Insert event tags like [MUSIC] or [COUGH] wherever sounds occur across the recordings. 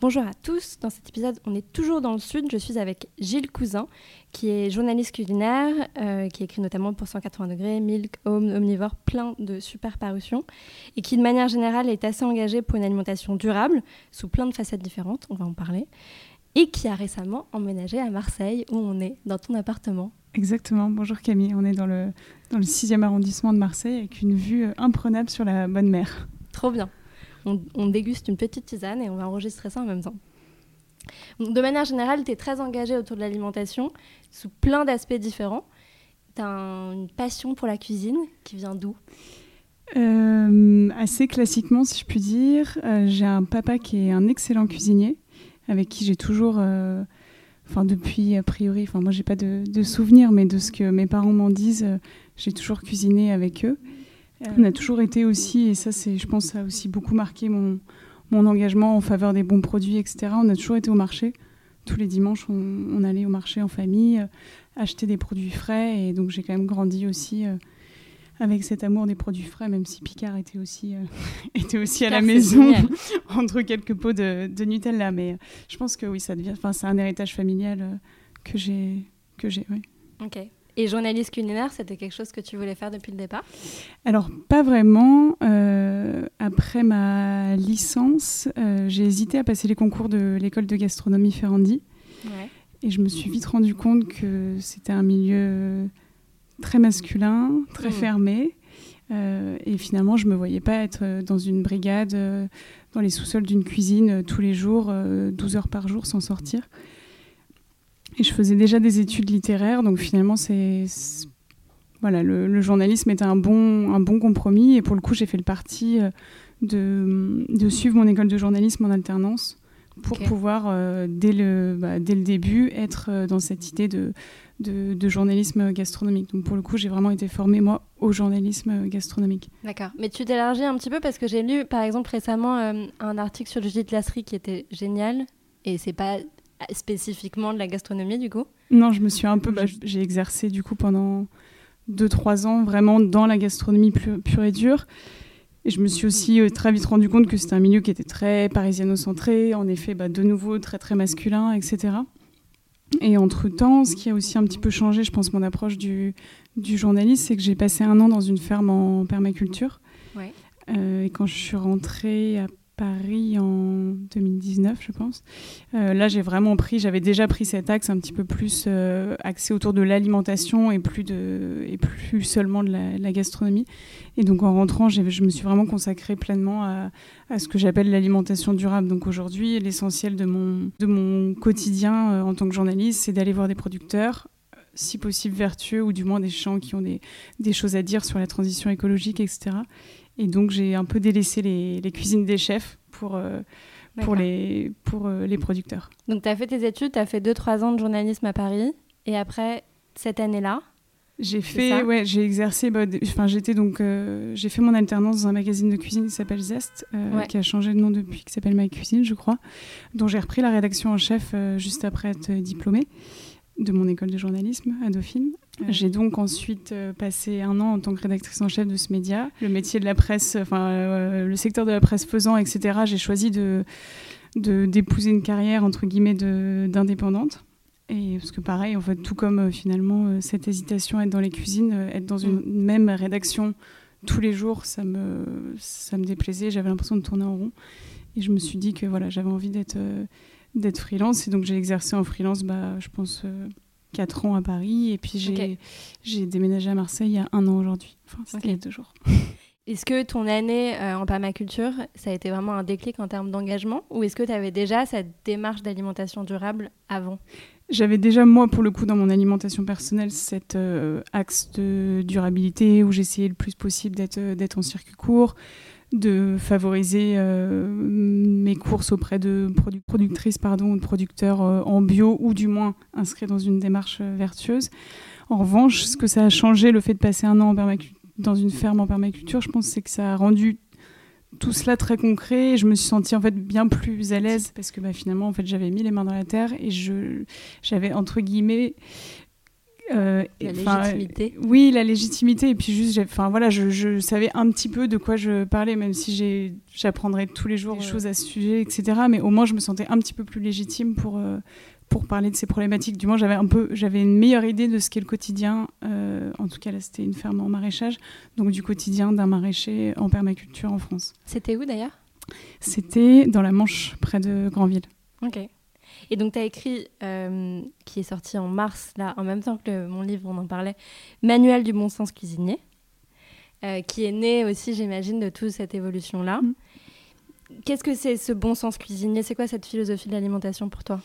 Bonjour à tous, dans cet épisode on est toujours dans le sud, je suis avec Gilles Cousin qui est journaliste culinaire, euh, qui écrit notamment pour 180 degrés, Milk, Home, Omnivore, plein de super parutions et qui de manière générale est assez engagé pour une alimentation durable sous plein de facettes différentes, on va en parler, et qui a récemment emménagé à Marseille où on est dans ton appartement. Exactement, bonjour Camille, on est dans le, dans le 6e arrondissement de Marseille avec une vue euh, imprenable sur la bonne mer. Trop bien on, déguste une petite tisane et on va enregistrer ça en même temps. de manière générale, tu es très engagé autour de l'alimentation sous plein d'aspects différents. Tu as une passion pour la cuisine qui vient d'où? Euh, Assez classiquement, si je puis dire. Euh, j'ai un papa qui est un excellent cuisinier, avec qui j'ai toujours, euh, enfin depuis a priori, enfin moi j'ai pas de, de souvenirs, mais de ce que mes parents m'en disent, j'ai toujours cuisiné avec eux. On a toujours été aussi, et ça, c'est, je pense, ça a aussi beaucoup marqué mon, mon engagement en faveur des bons produits, etc. On a toujours été au marché. Tous les dimanches, on, allait au marché en famille, euh, acheter des produits frais. Et donc, j'ai quand même grandi aussi euh, avec cet amour des produits frais, même si Picard était aussi, euh, [LAUGHS] était aussi à la maison, [LAUGHS] entre quelques pots de, de, Nutella. Mais je pense que oui, ça devient, enfin, c'est un héritage familial que j'ai, que j'ai, oui. Ok. Et journaliste culinaire, c'était quelque chose que tu voulais faire depuis le départ? Alors, pas vraiment. Euh, après ma licence, euh, j'ai hésité à passer les concours de l'école de gastronomie Ferrandi. Et je me suis vite rendu compte que c'était un milieu très masculin, très mmh. fermé. Euh, et finalement, je ne me voyais pas être dans une brigade, dans les sous-sols d'une cuisine tous les jours, 12 heures par jour sans sortir. Et je faisais déjà des études littéraires, donc finalement, c'est voilà, le, journalisme était un bon, un bon compromis. Et pour le coup, j'ai fait le parti euh, de, de, suivre mon école de journalisme en alternance pour pouvoir, euh, dès, le, bah, dès le début, être euh, dans cette idée de, de, journalisme gastronomique. Donc pour le coup, j'ai vraiment été formée, moi, au journalisme gastronomique. D'accord. Mais tu t'élargis un petit peu parce que j'ai lu, par exemple, récemment un article sur le Gîte Lasserie qui était génial. Et c'est pas spécifiquement de la gastronomie du coup? Non, je me suis un peu, bah, j'ai exercé du coup pendant 2-3 ans vraiment dans la gastronomie pure, et dure. Et je me suis aussi euh, très vite rendu compte que c'était un milieu qui était très parisiano-centré, en effet, bah, de nouveau très très masculin, etc. Et entre-temps, ce qui a aussi un petit peu changé, je pense, mon approche du, du journalisme, c'est que j'ai passé un an dans une ferme en permaculture. Ouais. Euh, et quand je suis rentrée à Paris en 2019, je pense. Euh, là, j'ai vraiment pris, j'avais déjà pris cet axe un petit peu plus euh, axé autour de l'alimentation et plus de, et plus seulement de la, gastronomie. Et donc, en rentrant, je me suis vraiment consacrée pleinement à, à ce que j'appelle l'alimentation durable. Donc, aujourd'hui, l'essentiel de mon, de mon quotidien euh, en tant que journaliste, c'est d'aller voir des producteurs, si possible vertueux, ou du moins des gens qui ont des, des choses à dire sur la transition écologique, etc et donc, j'ai un peu délaissé les, cuisines des chefs pour, euh, pour, les, pour euh, les producteurs. Donc, tu as fait tes études, tu as fait 2-3 ans de journalisme à Paris. Et après, cette année-là j'ai fait, ouais, j'ai exercé, bah, enfin j'étais donc, euh, j'ai fait mon alternance dans un magazine de cuisine qui s'appelle Zest, qui a changé de nom depuis, qui s'appelle My Cuisine, je crois, dont j'ai repris la rédaction en chef juste après être diplômée de mon école de journalisme à Dauphine. J'ai donc ensuite euh, passé un an en tant que rédactrice en chef de ce média. Le métier de la presse, enfin euh, le secteur de la presse faisant, etc. J'ai choisi de d'épouser une carrière entre guillemets d'indépendante. Et parce que pareil, en fait, tout comme euh, finalement cette hésitation à être dans les cuisines, être dans une mm. même rédaction tous les jours, ça me ça me déplaisait. J'avais l'impression de tourner en rond. Et je me suis dit que voilà, j'avais envie d'être d'être freelance. Et donc j'ai exercé en freelance, bah, je pense 4 ans à Paris et puis j'ai déménagé à Marseille il y a un an aujourd'hui. Enfin, c'était il y a deux jours. [LAUGHS] Est-ce que ton année euh, en permaculture, ça a été vraiment un déclic en termes d'engagement? Ou est-ce que tu avais déjà cette démarche d'alimentation durable avant? J'avais déjà, moi, pour le coup, dans mon alimentation personnelle, cet euh, axe de durabilité où j'essayais le plus possible d'être euh, en circuit court, de favoriser mes courses auprès de productrices pardon, ou de producteurs en bio ou du moins inscrits dans une démarche vertueuse. En revanche, ce que ça a changé, le fait de passer un an en dans une ferme en permaculture, je pense c'est que ça a rendu tout cela très concret. Et je me suis sentie en fait bien plus à l'aise parce que bah, finalement en fait j'avais mis les mains dans la terre et j'avais entre guillemets euh, la légitimité. oui, la légitimité. Et puis juste, enfin voilà, je, je, savais un petit peu de quoi je parlais, même si j'apprendrais tous les jours des choses à ce sujet, etc. Mais au moins, je me sentais un petit peu plus légitime pour, euh, pour parler de ces problématiques. Du moins, j'avais un peu, j'avais une meilleure idée de ce qu'est le quotidien. Euh, en tout cas, là, c'était une ferme en maraîchage, donc du quotidien d'un maraîcher en permaculture en France. C'était où d'ailleurs? C'était dans la Manche, près de Granville. Ok. Et donc, tu as écrit, euh, qui est sorti en mars, là, en même temps que mon livre, on en parlait, Manuel du bon sens cuisinier, euh, qui est né aussi, j'imagine, de toute cette évolution-là. Mm. Qu'est-ce que c'est ce bon sens cuisinier? C'est quoi cette philosophie de l'alimentation pour toi?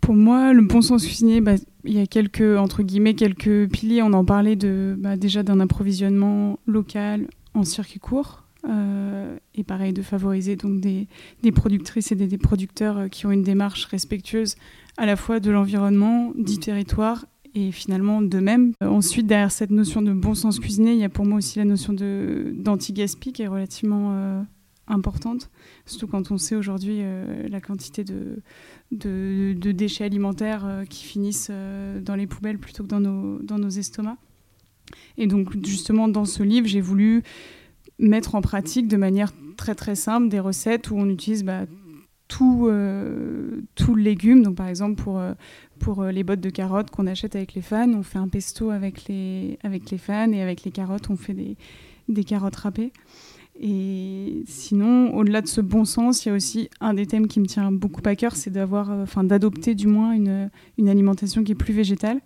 Pour moi, le bon sens cuisinier, bah, il y a quelques, entre guillemets, quelques piliers. On en parlait de, bah, déjà d'un approvisionnement local en circuit court. Euh, et pareil, de favoriser donc des, des productrices et des, producteurs euh, qui ont une démarche respectueuse à la fois de l'environnement, du territoire et finalement d'eux-mêmes. Euh, ensuite, derrière cette notion de bon sens cuisinier, il y a pour moi aussi la notion d'anti-gaspi qui est relativement importante, surtout quand on sait aujourd'hui la quantité de, de, déchets alimentaires qui finissent dans les poubelles plutôt que dans nos, dans nos estomacs. Et donc justement dans ce livre, j'ai voulu mettre en pratique de manière très très simple des recettes où on utilise bah, tout, euh, tout le légume. Donc par exemple pour, pour les bottes de carottes qu'on achète avec les fans, on fait un pesto avec les, avec les fans et avec les carottes on fait des, des carottes râpées. Et sinon, au-delà de ce bon sens, il y a aussi un des thèmes qui me tient beaucoup à cœur, c'est d'avoir, euh, enfin, d'adopter du moins une, une, alimentation qui est plus végétale.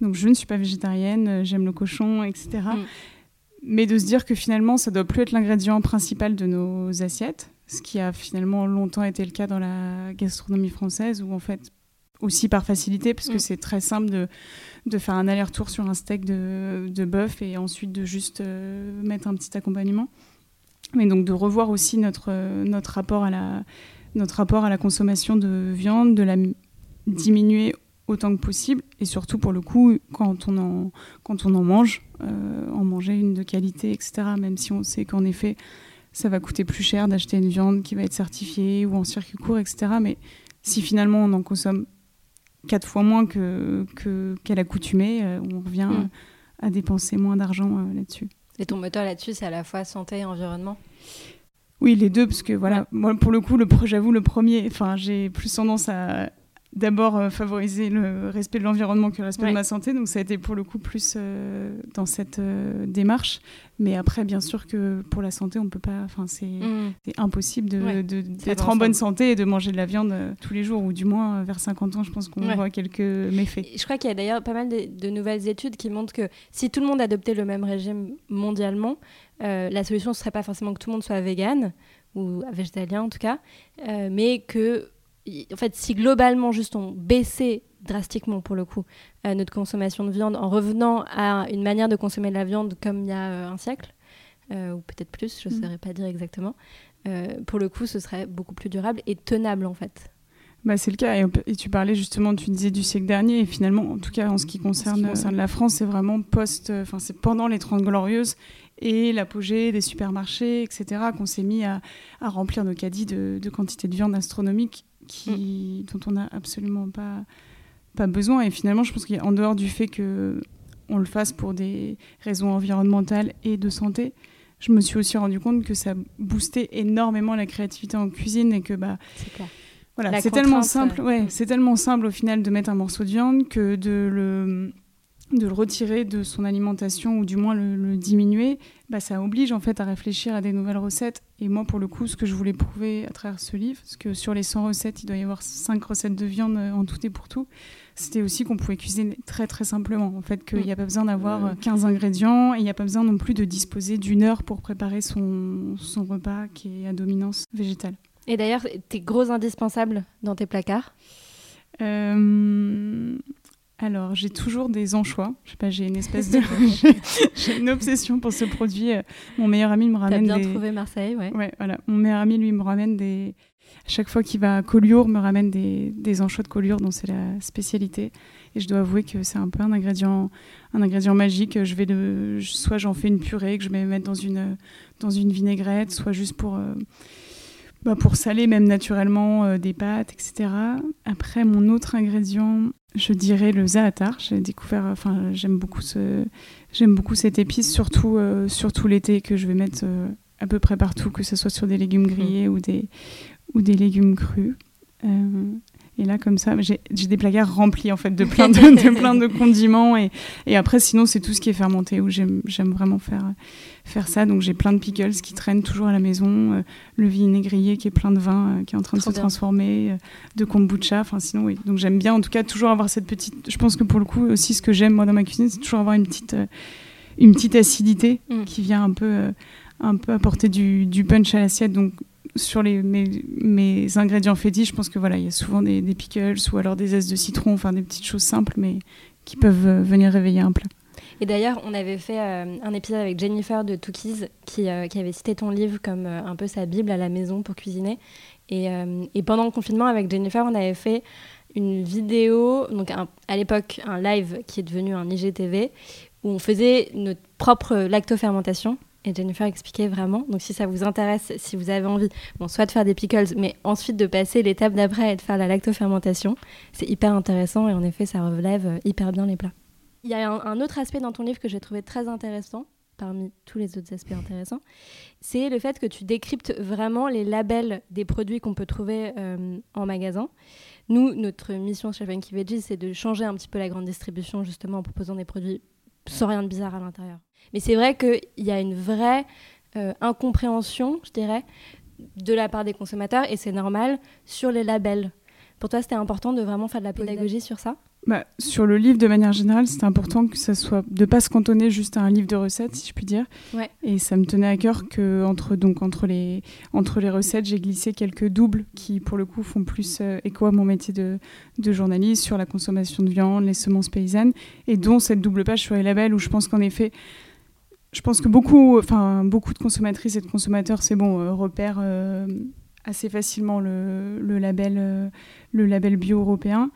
Donc, je ne suis pas végétarienne, euh, j'aime le cochon, etc. Mais de se dire que finalement, ça doit plus être l'ingrédient principal de nos assiettes, ce qui a finalement longtemps été le cas dans la gastronomie française, où en fait, aussi par facilité, parce que mm. c'est très simple de, de faire un aller-retour sur un steak de, de bœuf et ensuite de juste euh, mettre un petit accompagnement mais donc de revoir aussi notre, notre, rapport à la, notre rapport à la consommation de viande, de la diminuer autant que possible, et surtout pour le coup, quand on en, quand on en mange, euh, en manger une de qualité, etc., même si on sait qu'en effet, ça va coûter plus cher d'acheter une viande qui va être certifiée ou en circuit court, etc., mais si finalement on en consomme quatre fois moins que, qu'à l'accoutumée, euh, on revient mm. à dépenser moins d'argent euh, là-dessus. Et ton moteur là-dessus, c'est à la fois santé et environnement? Oui, les deux, parce que voilà, moi pour le coup, le, j'avoue, le premier, enfin, j'ai plus tendance à d'abord euh, favoriser le respect de l'environnement que le respect de ma santé. Donc ça a été pour le coup plus euh, dans cette euh, démarche. Mais après, bien sûr que pour la santé, on peut pas. Enfin, c'est mm. impossible d'être de, en bonne santé et de manger de la viande tous les jours, ou du moins vers 50 ans, je pense qu'on voit quelques méfaits. Je crois qu'il y a d'ailleurs pas mal de, nouvelles études qui montrent que si tout le monde adoptait le même régime mondialement, la solution ne serait pas forcément que tout le monde soit vegan ou végétalien en tout cas, mais que en fait, si globalement, juste on baissait drastiquement pour le coup euh, notre consommation de viande en revenant à une manière de consommer de la viande comme il y a euh, un siècle, euh, ou peut-être plus, je ne mm. saurais pas dire exactement, pour le coup, ce serait beaucoup plus durable et tenable en fait. Bah, c'est le cas. Et, tu parlais justement, tu disais du siècle dernier. Et finalement, en tout cas, en ce qui concerne, la France, c'est vraiment post, enfin, c'est pendant les Trente Glorieuses et l'apogée des supermarchés, etc., qu'on s'est mis à, remplir nos caddies de, de quantité de viande astronomique qui, dont on n'a absolument pas, pas besoin. Et finalement, je pense qu'en dehors du fait que on le fasse pour des raisons environnementales et de santé, je me suis aussi rendu compte que ça boostait énormément la créativité en cuisine et que bah voilà, c'est tellement simple, ouais, c'est tellement simple au final de mettre un morceau de viande que de le de le retirer de son alimentation ou du moins le, diminuer, bah, ça oblige en fait à réfléchir à des nouvelles recettes. Et moi, pour le coup, ce que je voulais prouver à travers ce livre, parce que sur les 100 recettes, il doit y avoir 5 recettes de viande euh, en tout et pour tout, c'était aussi qu'on pouvait cuisiner très très simplement. En fait, qu'il n'y a pas besoin d'avoir 15 euh, ingrédients et il n'y a pas besoin non plus de disposer d'une heure pour préparer son, son repas qui est à dominance végétale. Et d'ailleurs, tes gros indispensables dans tes placards? Euh, alors, j'ai toujours des anchois. Je sais pas, j'ai une espèce de. [LAUGHS] [LAUGHS] j'ai une obsession pour ce produit. Mon meilleur ami me ramène. T'as bien trouvé Marseille, ouais. Ouais, voilà. Mon meilleur ami, lui, me ramène des. À chaque fois qu'il va à Collioure, me ramène des, des anchois de Collioure, dont c'est la spécialité. Et je dois avouer que c'est un peu un ingrédient, un ingrédient magique. Je vais de, soit j'en fais une purée que je vais mettre dans une, dans une vinaigrette, soit juste pour. Euh, bah pour saler même naturellement euh, des pâtes, etc. Après, mon autre ingrédient, je dirais le zaatar. J'ai découvert, enfin, j'aime beaucoup ce, j'aime beaucoup cette épice, surtout, euh, surtout l'été, que je vais mettre euh, à peu près partout, que ce soit sur des légumes grillés ou des, ou des légumes crus. Et là, comme ça, j'ai des placards remplis en fait de plein de, plein de [LAUGHS] condiments. Et, et après, sinon, c'est tout ce qui est fermenté où j'aime vraiment faire, faire ça. Donc, j'ai plein de pickles qui traînent toujours à la maison, euh, le vinaigrier qui est plein de vin, euh, qui est en train de se transformer, euh, de kombucha. Enfin, sinon, oui. Donc, j'aime bien en tout cas toujours avoir cette petite. Je pense que pour le coup, aussi, ce que j'aime moi dans ma cuisine, c'est toujours avoir une petite, une petite acidité mm. qui vient un peu, un peu apporter du, punch à l'assiette. Donc, sur les, mes, ingrédients fétiches, je pense que voilà, il y a souvent des, des, pickles ou alors des zestes de citron, enfin des petites choses simples, mais qui peuvent euh, venir réveiller un plat. Et d'ailleurs, on avait fait euh, un épisode avec Jennifer de Tookies qui, euh, qui avait cité ton livre comme un peu sa bible à la maison pour cuisiner. Et, et, pendant le confinement, avec Jennifer, on avait fait une vidéo, donc à l'époque un live qui est devenu un IGTV, où on faisait notre propre lactofermentation et Jennifer expliquait vraiment. Donc si ça vous intéresse, si vous avez envie, bon, soit de faire des pickles, mais ensuite de passer l'étape d'après et de faire la lactofermentation, c'est hyper intéressant et en effet, ça relève euh, hyper bien les plats. Il y a un, autre aspect dans ton livre que j'ai trouvé très intéressant, parmi tous les autres aspects intéressants, c'est le fait que tu décryptes vraiment les labels des produits qu'on peut trouver euh, en magasin. Nous, notre mission chez Funky Veggies, c'est de changer un petit peu la grande distribution justement en proposant des produits sans rien de bizarre à l'intérieur. Mais c'est vrai qu'il y a une vraie euh, incompréhension, je dirais, de la part des consommateurs, et c'est normal, sur les labels. Pour toi, c'était important de vraiment faire de la pédagogie sur ça? Bah, sur le livre, de manière générale, c'était important que ça soit de pas se cantonner juste à un livre de recettes, si je puis dire. Et ça me tenait à cœur que entre donc entre les entre les recettes, j'ai glissé quelques doubles qui, pour le coup, font plus euh, écho à mon métier de, de journaliste sur la consommation de viande, les semences paysannes, et dont cette double page sur les labels où je pense qu'en effet, je pense que beaucoup, enfin beaucoup de consommatrices et de consommateurs, c'est bon, euh, repèrent euh, assez facilement le, le label le label bio européen,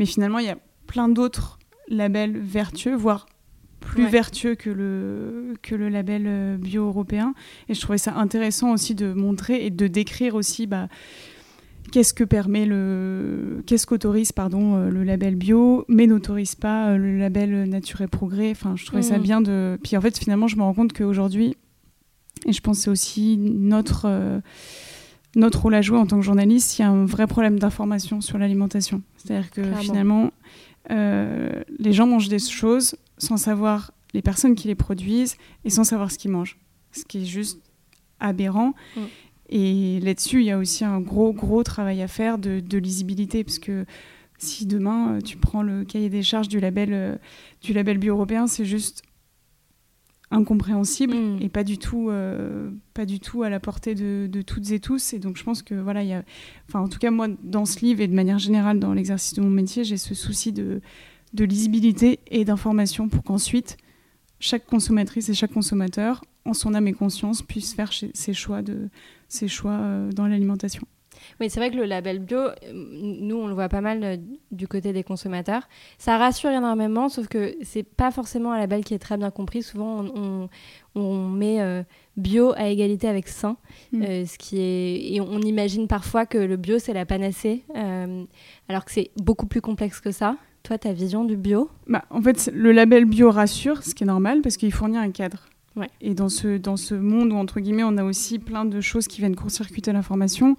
mais finalement il y a plein d'autres labels vertueux, voire plus vertueux que le, que le label euh, bio européen. Et je trouvais ça intéressant aussi de montrer et de décrire aussi bah, qu'est-ce que permet le qu'est-ce qu'autorise pardon euh, le label bio mais n'autorise pas euh, le label nature et progrès enfin je trouvais ça mmh. bien de puis en fait finalement je me rends compte qu'aujourd'hui et je pense que c'est aussi notre notre rôle à jouer en tant que journaliste il y a un vrai problème d'information sur l'alimentation c'est-à-dire que finalement euh, les gens mangent des choses sans savoir les personnes qui les produisent et sans savoir ce qu'ils mangent. Ce qui est juste aberrant. Mm. Et là-dessus, il y a aussi un gros, gros travail à faire de, lisibilité, parce que si demain euh, tu prends le cahier des charges du label, euh, du label bio-européen, c'est juste incompréhensible mm. et pas du tout euh, pas du tout à la portée de, de, toutes et tous et donc je pense que voilà il y a enfin en tout cas moi dans ce livre et de manière générale dans l'exercice de mon métier j'ai ce souci de, de lisibilité et d'information pour qu'ensuite chaque consommatrice et chaque consommateur en son âme et conscience puisse faire ses choix de ses choix euh, dans l'alimentation oui, c'est vrai que le label bio, euh, nous, on le voit pas mal euh, du côté des consommateurs. Ça rassure énormément, sauf que c'est pas forcément un label qui est très bien compris. Souvent, on, met euh, bio à égalité avec sain, mm. ce qui est et on imagine parfois que le bio c'est la panacée, alors que c'est beaucoup plus complexe que ça. Toi, ta vision du bio? Bah, En fait, le label bio rassure, ce qui est normal parce qu'il fournit un cadre. Et dans ce, dans ce monde où, entre guillemets, on a aussi plein de choses qui viennent court-circuiter l'information,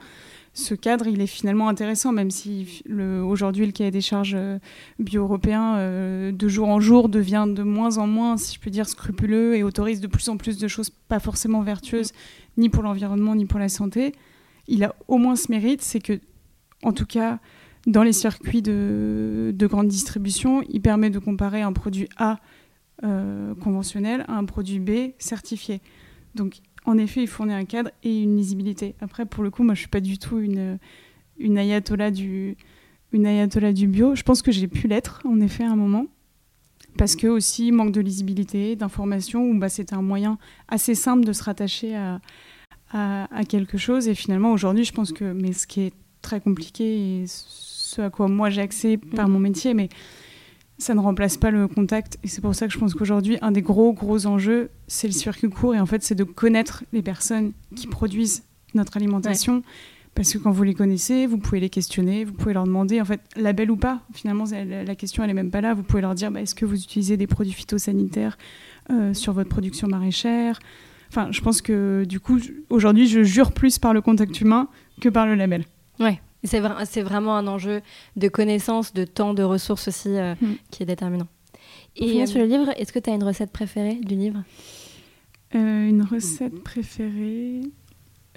ce cadre, il est finalement intéressant, même si aujourd'hui le cahier des charges euh, bio-européen, euh, de jour en jour, devient de moins en moins, si je peux dire, scrupuleux et autorise de plus en plus de choses pas forcément vertueuses, ni pour l'environnement, ni pour la santé. Il a au moins ce mérite, c'est que, en tout cas, dans les circuits de, de, grande distribution, il permet de comparer un produit A euh, conventionnel à un produit B certifié. En effet, il fournit un cadre et une lisibilité. Après, pour le coup, moi, je suis pas du tout une, ayatollah du bio. Je pense que j'ai pu l'être, en effet, à un moment. Parce que aussi, manque de lisibilité, d'information, où bah, c'était un moyen assez simple de se rattacher à, à, à quelque chose. Et finalement, aujourd'hui, je pense que, mais ce qui est très compliqué et ce à quoi moi j'ai accès par mon métier, mais ça ne remplace pas le contact. Et c'est pour ça que je pense qu'aujourd'hui, un des gros, gros enjeux, c'est le circuit court. Et en fait, c'est de connaître les personnes qui produisent notre alimentation. Parce que quand vous les connaissez, vous pouvez les questionner, vous pouvez leur demander, en fait, label ou pas. Finalement, la question, elle n'est même pas là. Vous pouvez leur dire, bah, est-ce que vous utilisez des produits phytosanitaires euh, sur votre production maraîchère? Enfin, je pense que du coup, aujourd'hui, je jure plus par le contact humain que par le label. Ouais, c'est vraiment un enjeu de connaissance, de temps, de ressources aussi euh, mm. qui est déterminant. Et sur le livre, est-ce que tu as une recette préférée du livre? Euh, Une recette préférée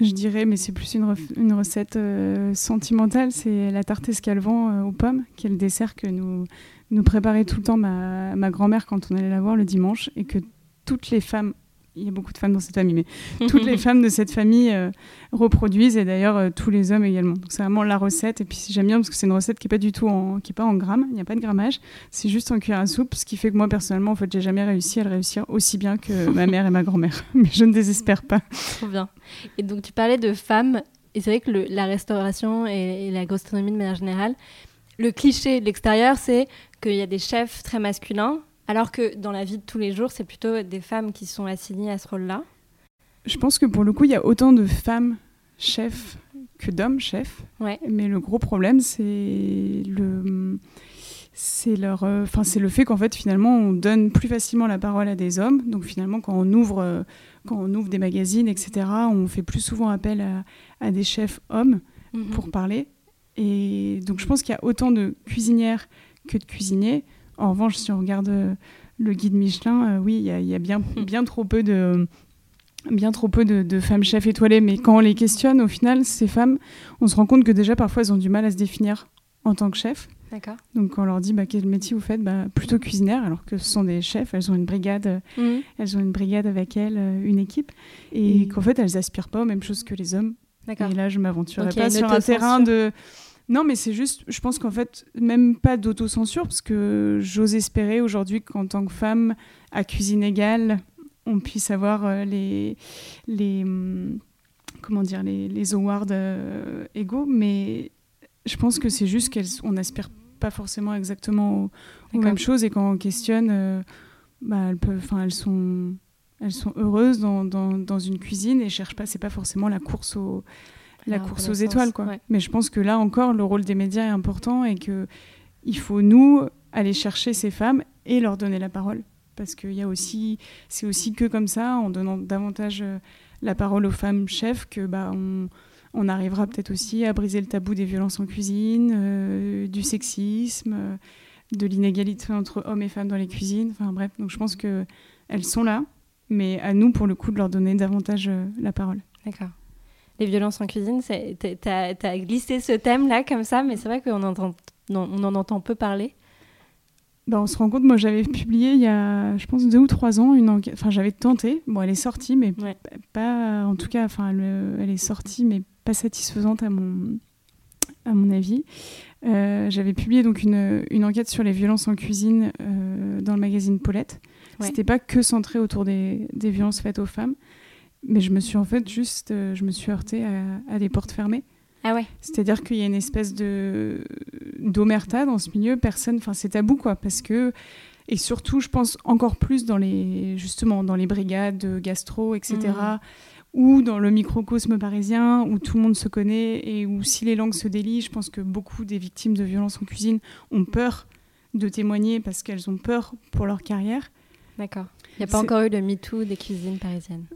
je dirais, mais c'est plus une, une recette euh, sentimentale, c'est la tarte escalvant aux pommes, qui est le dessert que nous, nous préparait tout le temps ma, ma grand-mère quand on allait la voir le dimanche, et que toutes les femmes il y a beaucoup de femmes dans cette famille, mais toutes les [LAUGHS] femmes de cette famille euh, reproduisent et d'ailleurs euh, tous les hommes également. Donc c'est vraiment la recette et puis j'aime bien parce que c'est une recette qui est pas du tout en qui est pas en grammes, il n'y a pas de grammage, c'est juste en cuillère à soupe, ce qui fait que moi personnellement en fait j'ai jamais réussi à le réussir aussi bien que [LAUGHS] ma mère et ma grand-mère, [LAUGHS] mais je ne désespère pas. Trop bien. Et donc tu parlais de femmes et c'est vrai que le, la restauration et, et la gastronomie de manière générale, le cliché de l'extérieur c'est qu'il y a des chefs très masculins alors que dans la vie de tous les jours, c'est plutôt des femmes qui sont assignées à ce rôle-là. Je pense que pour le coup, il y a autant de femmes chefs que d'hommes chefs. Ouais. Mais le gros problème, c'est le c'est leur euh, c'est le fait qu'en fait finalement on donne plus facilement la parole à des hommes donc finalement quand on ouvre euh, quand on ouvre des magazines etc on fait plus souvent appel à, à des chefs hommes mhm. pour parler et donc je pense qu'il y a autant de cuisinières que de cuisiniers en revanche, si on regarde euh, le guide Michelin, euh, oui, il y, a, bien, [LAUGHS] bien trop peu de bien trop peu de, femmes chefs étoilées, mais quand on les questionne, au final, ces femmes, on se rend compte que déjà parfois elles ont du mal à se définir en tant que chef. D'accord. Donc quand on leur dit bah, quel métier vous faites, bah, plutôt cuisinière, alors que ce sont des chefs, elles ont une brigade, hmm. elles ont une brigade avec elles, euh, une équipe, et qu'en fait elles aspirent pas aux mêmes choses que les hommes. Et là, je m'aventurerai pas sur un terrain de non, mais c'est juste, je pense qu'en fait, même pas d'autocensure, parce que j'ose espérer aujourd'hui qu'en tant que femme, à cuisine égale, on puisse avoir euh, les, les, hum, comment dire, les, les awards euh, égaux, mais je pense que c'est juste qu'on n'aspire pas forcément exactement aux, mêmes choses et quand on questionne, euh, bah, elles, peuvent, elles, sont, elles sont heureuses dans, dans, dans une cuisine et cherchent pas, c'est pas forcément la course au la course aux étoiles, quoi. Mais je pense que là encore, le rôle des médias est important et que il faut nous aller chercher ces femmes et leur donner la parole, parce qu'il y a aussi, c'est aussi que comme ça, en donnant davantage euh, la parole aux femmes chefs, que bah on, on arrivera peut-être aussi à briser le tabou des violences en cuisine, euh, du sexisme, euh, de l'inégalité entre hommes et femmes dans les cuisines. Enfin bref, donc je pense que elles sont là, mais à nous pour le coup de leur donner davantage la parole. D'accord les violences en cuisine. Tu as, glissé ce thème-là comme ça, mais c'est vrai qu'on entend, on en entend peu parler. Bah, on se rend compte, moi j'avais publié il y a, je pense, deux ou trois ans une enquête. Enfin, j'avais tenté. Bon, elle est sortie, mais pas, en tout cas, enfin, elle, est sortie, mais pas satisfaisante à mon, à mon avis. Euh, j'avais publié donc une, une, enquête sur les violences en cuisine euh, dans le magazine Paulette. Ouais. C'était pas que centré autour des, des, violences faites aux femmes, mais je me suis en fait juste, euh, je me suis heurtée à, des portes fermées. Ah ouais. C'est-à-dire qu'il y a une espèce de d'omerta dans ce milieu. Personne, enfin c'est tabou quoi, parce que et surtout, je pense encore plus dans les justement dans les brigades gastro, etc. Mmh. Ou dans le microcosme parisien où tout le monde se connaît et où si les langues se délient, je pense que beaucoup des victimes de violences en cuisine ont peur de témoigner parce qu'elles ont peur pour leur carrière. D'accord. Il n'y a pas encore eu de MeToo des cuisines parisiennes.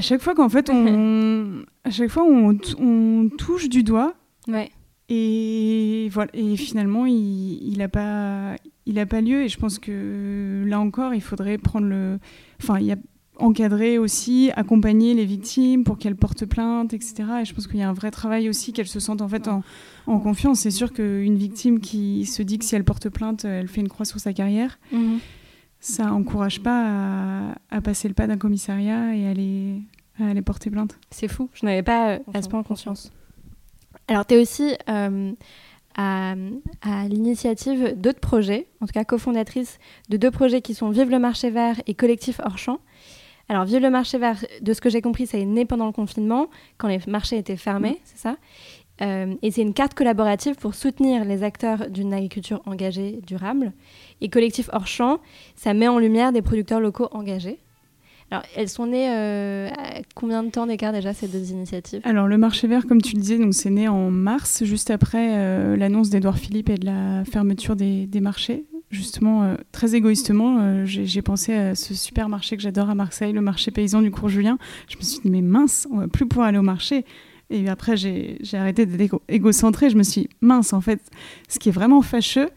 À chaque fois qu'en fait on, [LAUGHS] à chaque fois on, on, touche du doigt Ouais. Et voilà. Et finalement, il n'a pas, il a pas lieu. Et je pense que là encore, il faudrait prendre le, enfin, il y a encadrer aussi, accompagner les victimes pour qu'elles portent plainte, etc. Et je pense qu'il y a un vrai travail aussi qu'elles se sentent en fait en, confiance. C'est sûr qu'une victime qui se dit que si elle porte plainte, elle fait une croix sur sa carrière, mhm. Ça n'encourage pas à, passer le pas d'un commissariat et à aller, à aller porter plainte. C'est fou, je n'avais pas euh, à ce point conscience. Alors, tu es aussi euh, à, à l'initiative d'autres projets, en tout cas cofondatrice de deux projets qui sont Vive le marché vert et Collectif hors champ. Alors, Vive le marché vert, de ce que j'ai compris, ça est né pendant le confinement, quand les marchés étaient fermés, mm. c'est ça? Euh, et c'est une carte collaborative pour soutenir les acteurs d'une agriculture engagée durable. Et Collectif Hors Champ, ça met en lumière des producteurs locaux engagés. Alors, elles sont nées euh, à combien de temps d'écart déjà ces deux initiatives? Alors, le marché vert, comme tu le disais, c'est né en mars, juste après euh, l'annonce d'Edouard Philippe et de la fermeture des, marchés justement, très égoïstement, j'ai pensé à ce supermarché que j'adore à Marseille, le marché paysan du cours Julien. Je me suis dit, mais mince, on va plus pouvoir aller au marché. Et après, j'ai arrêté d'être égocentré. Je me suis dit, mince, en fait, ce qui est vraiment fâcheux,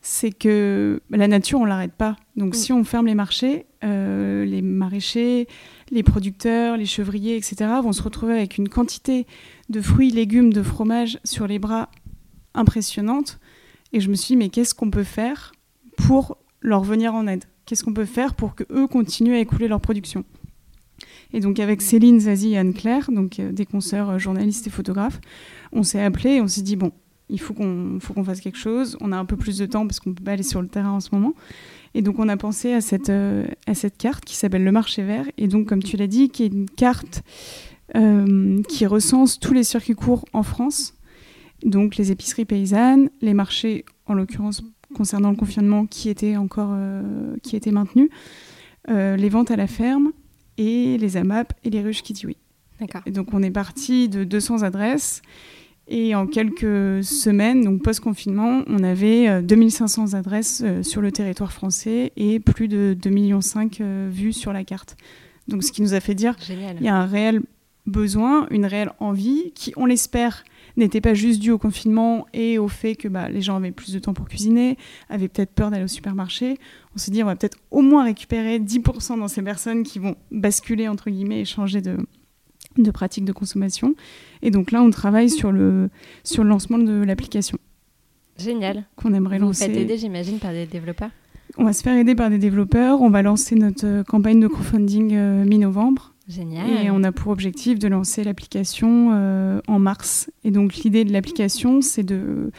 c'est que la nature, on l'arrête pas. Donc, mm. si on ferme les marchés, euh, les maraîchers, les producteurs, les chevriers, etc., vont se retrouver avec une quantité de fruits, légumes, de fromage sur les bras impressionnante. Et je me suis dit, mais qu'est-ce qu'on peut faire pour leur venir en aide? Qu'est-ce qu'on peut faire pour que eux continuent à écouler leur production? Et donc avec Céline, Zazie et Anne-Claire, donc euh, des consoeurs euh, journalistes et photographes, on s'est appelé et on s'est dit bon, il faut qu'on qu'on fasse quelque chose. On a un peu plus de temps parce qu'on peut pas aller sur le terrain en ce moment. Et donc on a pensé à cette euh, à cette carte qui s'appelle le marché vert et donc comme tu l'as dit, qui est une carte qui recense tous les circuits courts en France, donc les épiceries paysannes, les marchés en l'occurrence concernant le confinement qui était encore qui était maintenu, les ventes à la ferme et les AMAP et les ruches qui dit oui. Et donc on est parti de 200 adresses et en quelques semaines, donc post-confinement, on avait 2500 euh, adresses sur le territoire français et plus de 2,5 millions vues sur la carte. Donc ce qui nous a fait dire qu'il y a un réel besoin, une réelle envie qui, on l'espère, n'était pas juste dû au confinement et au fait que bah, les gens avaient plus de temps pour cuisiner, avaient peut-être peur d'aller au supermarché. On s'est dit, on va peut-être au moins récupérer 10% dans ces personnes qui vont basculer, entre guillemets, et changer de, de pratique de consommation. Et donc là, on travaille sur le, sur le lancement de l'application. Génial. Qu'on aimerait Vous lancer. Vous aider, j'imagine, par des développeurs? On va se faire aider par des développeurs. On va lancer notre campagne de crowdfunding euh, mi-novembre. Et on a pour objectif de lancer l'application euh, en mars. Et donc l'idée de l'application, c'est de...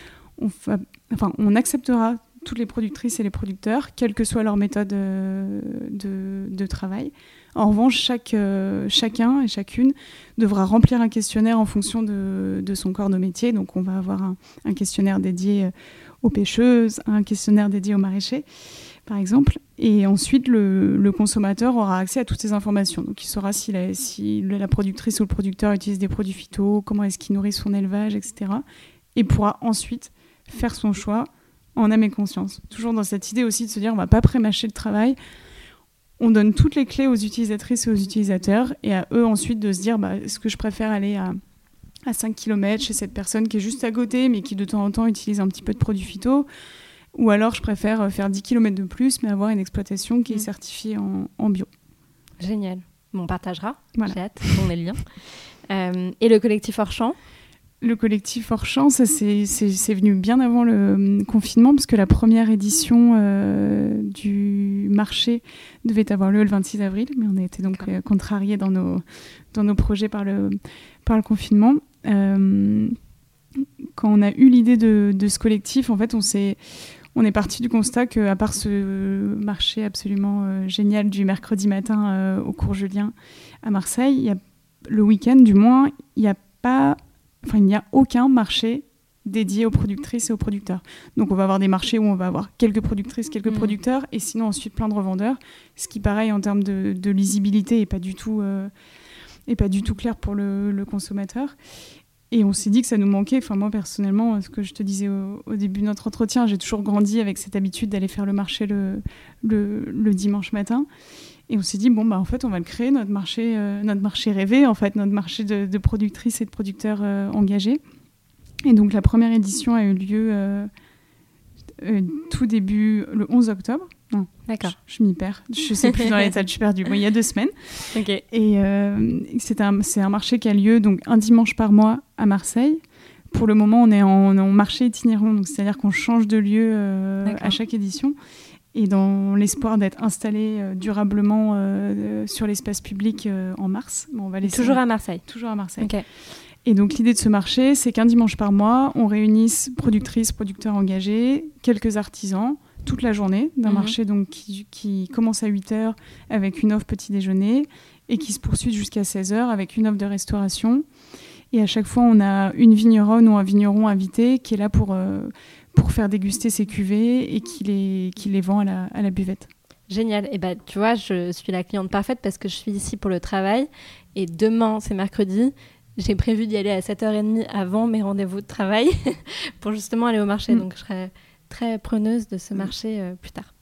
Enfin, on acceptera toutes les productrices et les producteurs, quelle que soit leur méthode euh, de, travail. En revanche, chaque, euh, chacun et chacune devra remplir un questionnaire en fonction de, son corps de métier. Donc on va avoir un questionnaire dédié aux pêcheuses, un questionnaire dédié aux maraîchers par exemple. Et ensuite, le, consommateur aura accès à toutes ces informations. Donc, il saura si la, si la productrice ou le producteur utilise des produits phyto, comment est-ce qu'il nourrit son élevage, etc. Et pourra ensuite faire son choix en âme et conscience. Toujours dans cette idée aussi de se dire, on va pas prémâcher le travail. On donne toutes les clés aux utilisatrices et aux utilisateurs et à eux ensuite de se dire, bah, est-ce que je préfère aller à, à 5 km chez cette personne qui est juste à côté, mais qui de temps en temps utilise un petit peu de produits phyto ou alors, je préfère euh, faire 10 km de plus, mais avoir une exploitation qui est mm. certifiée en, bio. Génial. on partagera. J'ai hâte qu'on ait le lien. Euh, et le collectif Orchamp le collectif Orchamp, ça c'est venu bien avant le hum, confinement, parce que la première édition euh, du marché devait avoir lieu le 26 avril, mais on a été donc contrariés dans nos, dans nos projets par le, par le confinement quand on a eu l'idée de, de, ce collectif, en fait, on s'est on est parti du constat qu'à part ce marché absolument euh, génial du mercredi matin euh, au cours Julien à Marseille, y a, le week-end du moins, il n'y a pas, enfin il n'y a aucun marché dédié aux productrices et aux producteurs. Donc on va avoir des marchés où on va avoir quelques productrices, quelques mmh. producteurs, et sinon ensuite plein de revendeurs, ce qui pareil en termes de, lisibilité est pas du tout euh, pas du tout clair pour le, le consommateur. Et on s'est dit que ça nous manquait. Enfin, moi, personnellement, ce que je te disais au, début de notre entretien, j'ai toujours grandi avec cette habitude d'aller faire le marché le, dimanche matin. Et on s'est dit, bon, bah, en fait, on va le créer, notre marché, euh, notre marché rêvé, en fait, notre marché de, productrices et de producteurs euh, engagés. Et donc la première édition a eu lieu euh, tout début, le 11 octobre. Non, D'accord. je, je m'y perds. Je sais plus dans l'état, je suis perdue. Bon, il y a deux semaines. Ok. Et euh, c'est un, c'est un marché qui a lieu donc un dimanche par mois à Marseille. Pour le moment, on est en, en marché itinérant, donc c'est-à-dire qu'on change de lieu euh, à chaque édition. Et dans l'espoir d'être installé euh, durablement sur l'espace public en mars, bon, on va laisser Toujours à Marseille. toujours à Marseille. Ok. Et donc l'idée de ce marché, c'est qu'un dimanche par mois, on réunisse productrices, producteurs engagés, quelques artisans, toute la journée, d'un Mhm. marché donc qui, qui commence à 8h avec une offre petit déjeuner et qui se poursuit jusqu'à 16h avec une offre de restauration. Et à chaque fois, on a une vigneronne ou un vigneron invité qui est là pour, euh, pour faire déguster ses cuvées et qui les, qui les vend à la, à la buvette. Génial. Et bah, tu vois, je suis la cliente parfaite parce que je suis ici pour le travail. Et demain, c'est mercredi. J'ai prévu d'y aller à 7h30 avant mes rendez-vous de travail [LAUGHS] pour justement aller au marché. Mm. Donc, je serai très preneuse de ce marché euh, plus tard.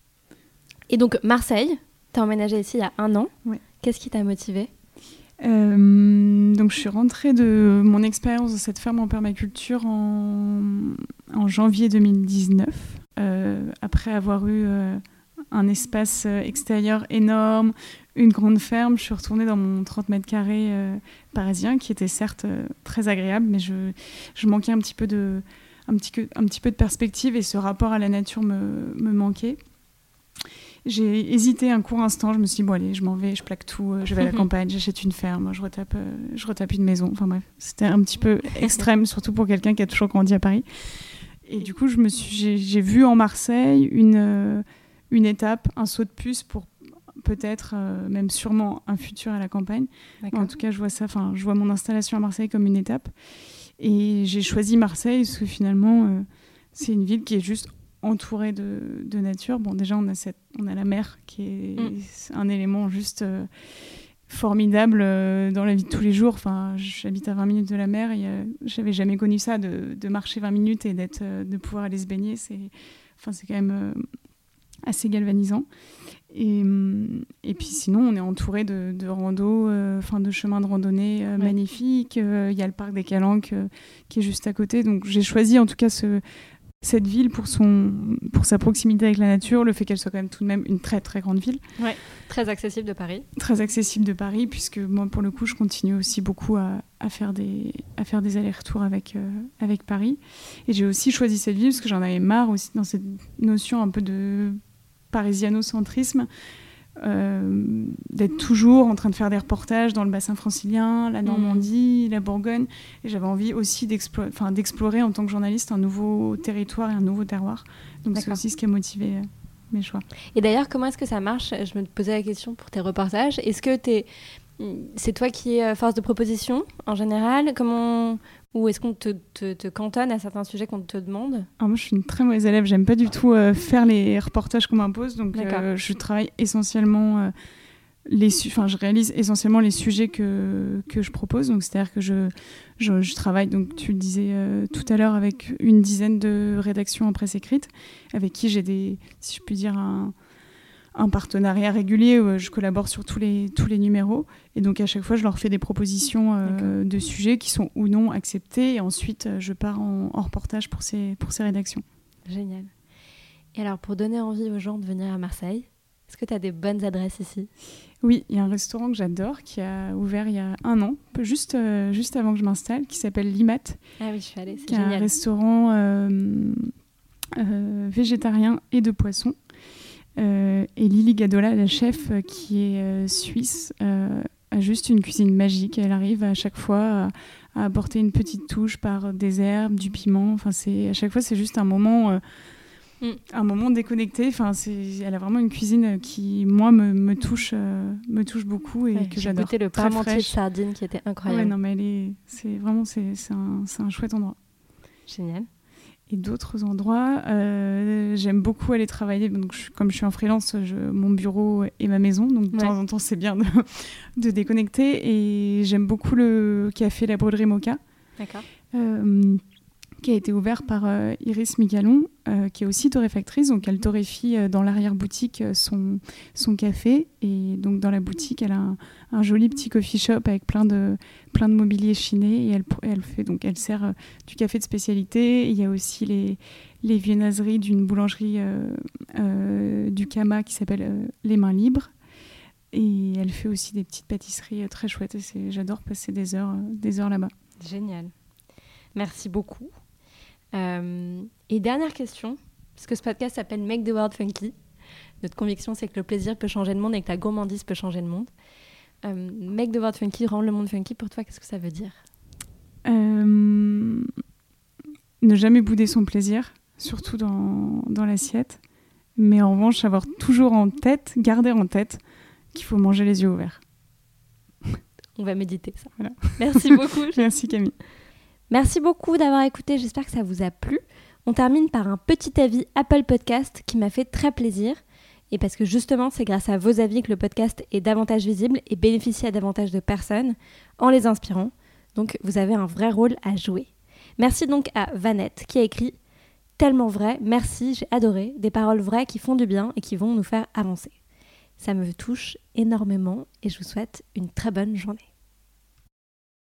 Et donc, Marseille, tu as emménagé ici il y a un an. Qu'est-ce qui t'a motivé Euh, donc je suis rentrée de mon expérience dans cette ferme en permaculture en, en janvier 2019, euh, après avoir eu euh, un espace euh, extérieur énorme, une grande ferme. Je suis retournée dans mon 30 mètres carrés euh, parisien, qui était certes euh, très agréable, mais je, je manquais un petit peu de un petit, que- un petit peu de perspective et ce rapport à la nature me, me manquait. J'ai hésité un court instant, je me suis dit, bon allez, je m'en vais, je plaque tout, euh, je vais à la [LAUGHS] campagne, j'achète une ferme, je retape, je retape une maison. Enfin bref, c'était un petit peu [LAUGHS] extrême, surtout pour quelqu'un qui a toujours grandi à Paris. Et du coup, je me suis, j'ai, vu en Marseille une, une étape, un saut de puce pour peut-être, euh, même sûrement, un futur à la campagne. En tout cas, je vois ça, enfin, je vois mon installation à Marseille comme une étape. Et j'ai choisi Marseille parce que finalement, euh, c'est une ville qui est juste entourée de, de nature. Bon, déjà, on a, cette, on a la mer qui est Mm. un élément juste euh, formidable dans la vie de tous les jours. Enfin, j'habite à 20 minutes de la mer et j'avais jamais connu ça de, de marcher 20 minutes et d'être, de pouvoir aller se baigner. C'est, enfin, c'est quand même assez galvanisant. Et, hum, et puis sinon, on est entouré de, de randos, euh, enfin de chemins de randonnée euh, Ouais. magnifiques. Euh, Il y a le parc des Calanques euh, qui est juste à côté. Donc j'ai choisi en tout cas ce, cette ville pour, son, pour sa proximité avec la nature, le fait qu'elle soit quand même tout de même une très très grande ville, Très accessible de Paris. très accessible de Paris, puisque moi pour le coup, je continue aussi beaucoup à, à faire des, à faire des allers-retours avec, euh, avec Paris. Et j'ai aussi choisi cette ville parce que j'en avais marre aussi dans cette notion un peu de parisianocentrisme, euh, d'être toujours en train de faire des reportages dans le bassin francilien, la Normandie, la Bourgogne. Et j'avais envie aussi d'explorer en tant que journaliste un nouveau territoire et un nouveau terroir. Donc c'est aussi ce qui a motivé euh, mes choix. Et d'ailleurs, comment est-ce que ça marche? Je me posais la question pour tes reportages. Est-ce que c'est toi qui es euh, force de proposition en général? Comment ou est-ce qu'on te, te- te cantonne à certains sujets qu'on te demande Alors moi, je suis une très mauvaise élève. J'aime pas du tout euh, faire les reportages qu'on m'impose. Donc, euh, je travaille essentiellement euh, les, enfin, je réalise essentiellement les sujets que que je propose. Donc, c'est-à-dire que je, je je travaille. Donc, tu le disais tout à l'heure avec une dizaine de rédactions en presse écrite, avec qui j'ai des, si je puis dire, un un partenariat régulier où je collabore sur tous les, tous les numéros. Et donc, à chaque fois, je leur fais des propositions euh, de sujets qui sont ou non acceptés. Et ensuite, euh, je pars en, en reportage pour ces, pour ces rédactions. Génial. Et alors, pour donner envie aux gens de venir à Marseille, est-ce que tu as des bonnes adresses ici? Oui, il y a un restaurant que j'adore qui a ouvert il y a un an, juste, euh, juste avant que je m'installe, qui s'appelle Limat, Ah oui, je suis allée, c'est qui est un génial. restaurant euh, euh, végétarien et de poisson. Euh, et Lily Gadola, la chef euh, qui est euh, suisse, a juste une cuisine magique. Elle arrive à chaque fois à, à apporter une petite touche par des herbes, du piment. Enfin, c'est à chaque fois c'est juste un moment, euh, Mm. un moment déconnecté. Enfin, c'est, elle a vraiment une cuisine qui moi me, me touche, euh, me touche beaucoup et Ouais, que J'ai j'adore. goûté le parmentier de fraîche. sardine qui était Ouais, incroyable. non mais elle est, c'est vraiment c'est, c'est un, c'est un chouette endroit. Génial. Et d'autres endroits, euh, j'aime beaucoup aller travailler. Donc, je- comme je suis en freelance, je- mon bureau et ma maison. Donc, de Ouais. temps en temps, c'est bien de, de déconnecter. Et j'aime beaucoup le café La Broderie Mocha, D'accord. euh, qui a été ouvert par euh, Iris Migalon, euh, qui est aussi torréfactrice. Donc, elle torréfie euh, dans l'arrière-boutique son, son café. Et donc, dans la boutique, elle a un, joli petit coffee shop avec plein de, plein de mobilier chiné. Et elle, fait, donc, elle sert du café de spécialité. Il y a aussi les, les viennoiseries d'une boulangerie du Kama qui s'appelle Les Mains Libres. Et elle fait aussi des petites pâtisseries très chouettes. Et j'adore passer des heures, des heures là-bas. Génial. Merci beaucoup. Euh, et dernière question, puisque ce podcast s'appelle Make the World Funky. Notre conviction, c'est que le plaisir peut changer le monde et que la gourmandise peut changer le monde. Euh, make the World Funky, rendre le monde funky, pour toi, qu'est-ce que ça veut dire? Euh, Ne jamais bouder son plaisir, surtout dans, dans l'assiette. Mais en revanche, avoir toujours en tête, garder en tête qu'il faut manger les yeux ouverts. On va méditer ça. Voilà. Merci [LAUGHS] beaucoup. Merci Camille. Merci beaucoup d'avoir écouté, j'espère que ça vous a plu. On termine par un petit avis Apple Podcast qui m'a fait très plaisir. Et parce que justement, c'est grâce à vos avis que le podcast est davantage visible et bénéficie à davantage de personnes en les inspirant. Donc vous avez un vrai rôle à jouer. Merci donc à Vanette qui a écrit Tellement vrai, merci, j'ai adoré, des paroles vraies qui font du bien et qui vont nous faire avancer. Ça me touche énormément et je vous souhaite une très bonne journée.